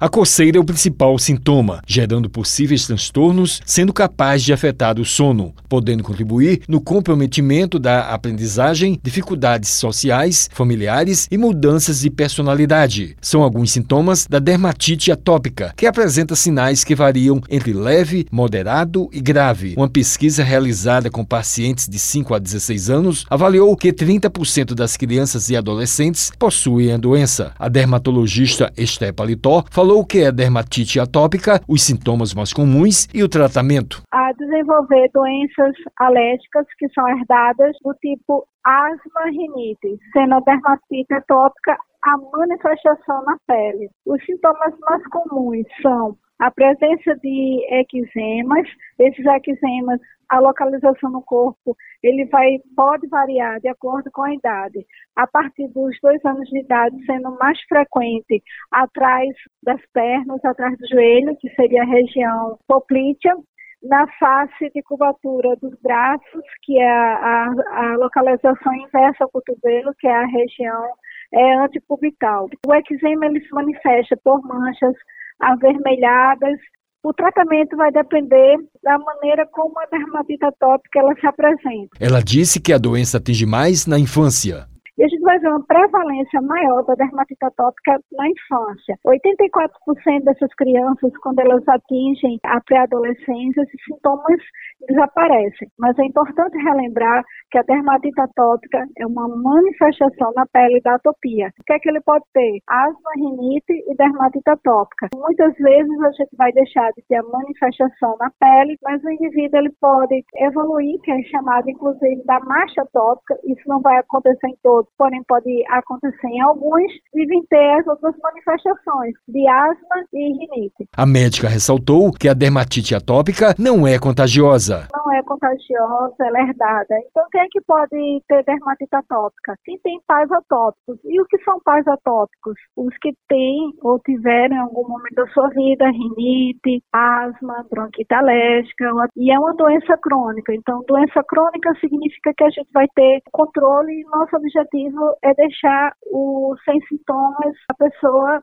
A coceira é o principal sintoma, gerando possíveis transtornos, sendo capaz de afetar o sono, podendo contribuir no comprometimento da aprendizagem, dificuldades sociais, familiares e mudanças de personalidade. São alguns sintomas da dermatite atópica, que apresenta sinais que variam entre leve, moderado e grave. Uma pesquisa realizada com pacientes de 5 a 16 anos avaliou que 30% das crianças e adolescentes possuem a doença. A dermatologista Esté Palitó falou que é dermatite atópica, os sintomas mais comuns e o tratamento. A desenvolver doenças alérgicas que são herdadas do tipo asma rinite, sendo a dermatite atópica a manifestação na pele. Os sintomas mais comuns são a presença de eczemas, esses eczemas, a localização no corpo, ele vai pode variar de acordo com a idade. A partir dos dois anos de idade, sendo mais frequente atrás das pernas, atrás do joelho, que seria a região poplítea, na face de curvatura dos braços, que é a, a, a localização inversa ao cotovelo, que é a região é, antipubital. O eczema ele se manifesta por manchas avermelhadas. O tratamento vai depender da maneira como a dermatite atópica ela se apresenta. Ela disse que a doença atinge mais na infância. Vai ver uma prevalência maior da dermatite atópica na infância. 84% dessas crianças, quando elas atingem a pré-adolescência, esses sintomas desaparecem. Mas é importante relembrar que a dermatite atópica é uma manifestação na pele da atopia. O que é que ele pode ter? Asma, rinite e dermatite atópica. Muitas vezes a gente vai deixar de ter a manifestação na pele, mas o indivíduo ele pode evoluir, que é chamado inclusive da marcha atópica. Isso não vai acontecer em todos, porém pode acontecer em alguns, devem ter as outras manifestações de asma e rinite. A médica ressaltou que a dermatite atópica não é contagiosa. É contagiosa, ela é herdada. Então, quem é que pode ter dermatite atópica? Quem tem pais atópicos. E o que são pais atópicos? Os que têm ou tiveram em algum momento da sua vida rinite, asma, bronquite alérgica, e é uma doença crônica. Então, doença crônica significa que a gente vai ter controle e nosso objetivo é deixar o sem sintomas a pessoa